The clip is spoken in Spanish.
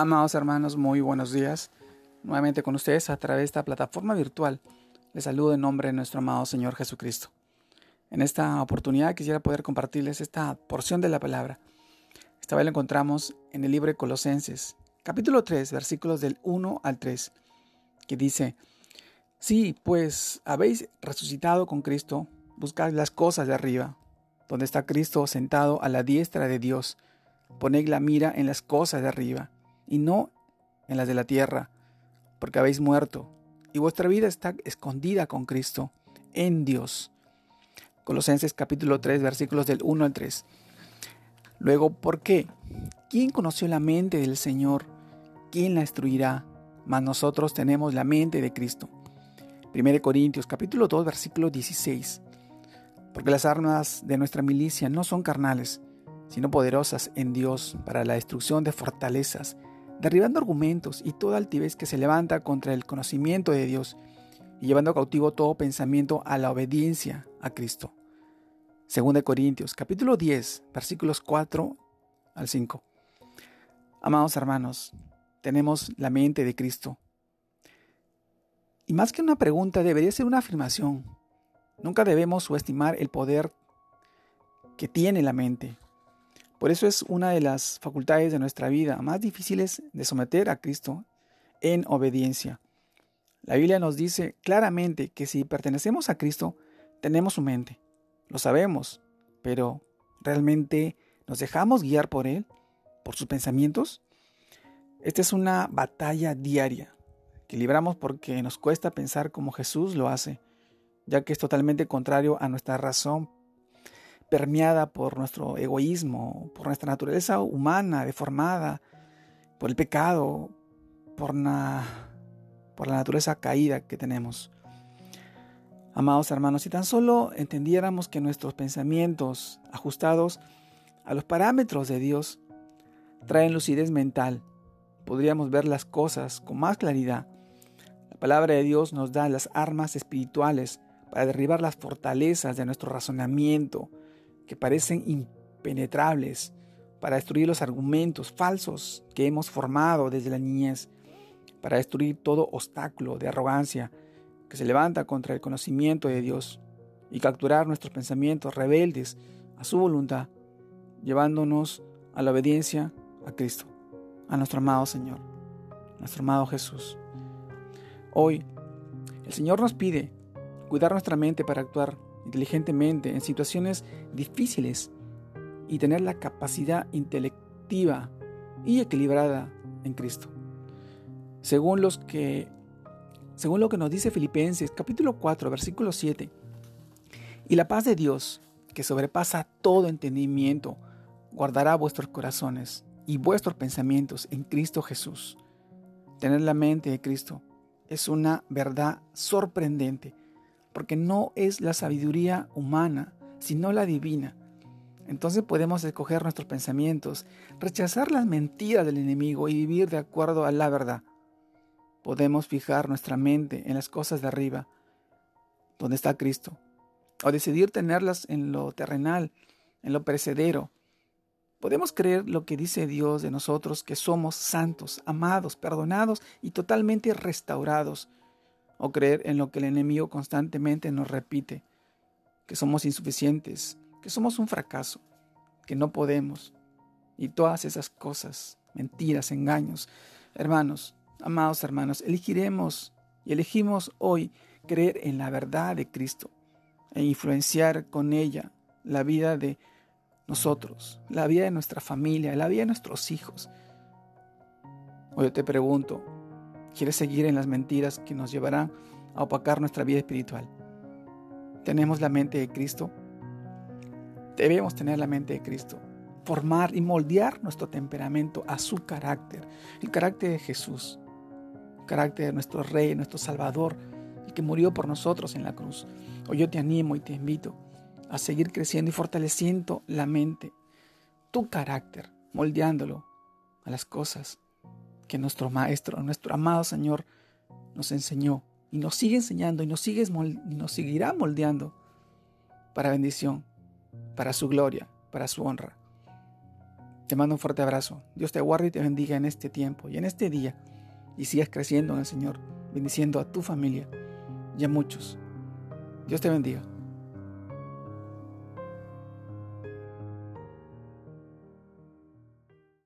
Amados hermanos, muy buenos días. Nuevamente con ustedes a través de esta plataforma virtual. Les saludo en nombre de nuestro amado Señor Jesucristo. En esta oportunidad quisiera poder compartirles esta porción de la palabra. Esta vez la encontramos en el libro de Colosenses, capítulo 3, versículos del 1 al 3, que dice, Sí, pues habéis resucitado con Cristo, buscad las cosas de arriba, donde está Cristo sentado a la diestra de Dios. Poned la mira en las cosas de arriba y no en las de la tierra, porque habéis muerto y vuestra vida está escondida con Cristo en Dios. Colosenses capítulo 3 versículos del 1 al 3. Luego, ¿por qué? ¿Quién conoció la mente del Señor? ¿Quién la instruirá? Mas nosotros tenemos la mente de Cristo. 1 Corintios capítulo 2 versículo 16. Porque las armas de nuestra milicia no son carnales, sino poderosas en Dios para la destrucción de fortalezas, derribando argumentos y toda altivez que se levanta contra el conocimiento de Dios y llevando cautivo todo pensamiento a la obediencia a Cristo. 2 Corintios capítulo 10 versículos 4 al 5. Amados hermanos, tenemos la mente de Cristo. Y más que una pregunta, debería ser una afirmación. Nunca debemos subestimar el poder que tiene la mente. Por eso es una de las facultades de nuestra vida más difíciles de someter a Cristo en obediencia. La Biblia nos dice claramente que si pertenecemos a Cristo, tenemos su mente. Lo sabemos, pero ¿realmente nos dejamos guiar por Él? ¿Por sus pensamientos? Esta es una batalla diaria que libramos porque nos cuesta pensar como Jesús lo hace, ya que es totalmente contrario a nuestra razón permeada por nuestro egoísmo, por nuestra naturaleza humana deformada, por el pecado, por, por la naturaleza caída que tenemos. Amados hermanos, si tan solo entendiéramos que nuestros pensamientos ajustados a los parámetros de Dios traen lucidez mental, podríamos ver las cosas con más claridad. La palabra de Dios nos da las armas espirituales para derribar las fortalezas de nuestro razonamiento, que parecen impenetrables para destruir los argumentos falsos que hemos formado desde la niñez, para destruir todo obstáculo de arrogancia que se levanta contra el conocimiento de Dios y capturar nuestros pensamientos rebeldes a su voluntad, llevándonos a la obediencia a Cristo, a nuestro amado Señor, nuestro amado Jesús. Hoy, el Señor nos pide cuidar nuestra mente para actuar inteligentemente en situaciones difíciles y tener la capacidad intelectiva y equilibrada en Cristo. Según los que según lo que nos dice Filipenses capítulo 4 versículo 7. Y la paz de Dios, que sobrepasa todo entendimiento, guardará vuestros corazones y vuestros pensamientos en Cristo Jesús. Tener la mente de Cristo es una verdad sorprendente porque no es la sabiduría humana, sino la divina. Entonces podemos escoger nuestros pensamientos, rechazar las mentiras del enemigo y vivir de acuerdo a la verdad. Podemos fijar nuestra mente en las cosas de arriba, donde está Cristo, o decidir tenerlas en lo terrenal, en lo perecedero. Podemos creer lo que dice Dios de nosotros, que somos santos, amados, perdonados y totalmente restaurados o creer en lo que el enemigo constantemente nos repite, que somos insuficientes, que somos un fracaso, que no podemos, y todas esas cosas, mentiras, engaños. Hermanos, amados hermanos, elegiremos y elegimos hoy creer en la verdad de Cristo e influenciar con ella la vida de nosotros, la vida de nuestra familia, la vida de nuestros hijos. Hoy yo te pregunto, ¿Quieres seguir en las mentiras que nos llevarán a opacar nuestra vida espiritual? ¿Tenemos la mente de Cristo? Debemos tener la mente de Cristo. Formar y moldear nuestro temperamento a su carácter. El carácter de Jesús. El carácter de nuestro Rey, nuestro Salvador, el que murió por nosotros en la cruz. Hoy yo te animo y te invito a seguir creciendo y fortaleciendo la mente, tu carácter, moldeándolo a las cosas que nuestro Maestro, nuestro amado Señor, nos enseñó y nos sigue enseñando y nos, sigue, y nos seguirá moldeando para bendición, para su gloria, para su honra. Te mando un fuerte abrazo. Dios te guarde y te bendiga en este tiempo y en este día. Y sigas creciendo en el Señor, bendiciendo a tu familia y a muchos. Dios te bendiga.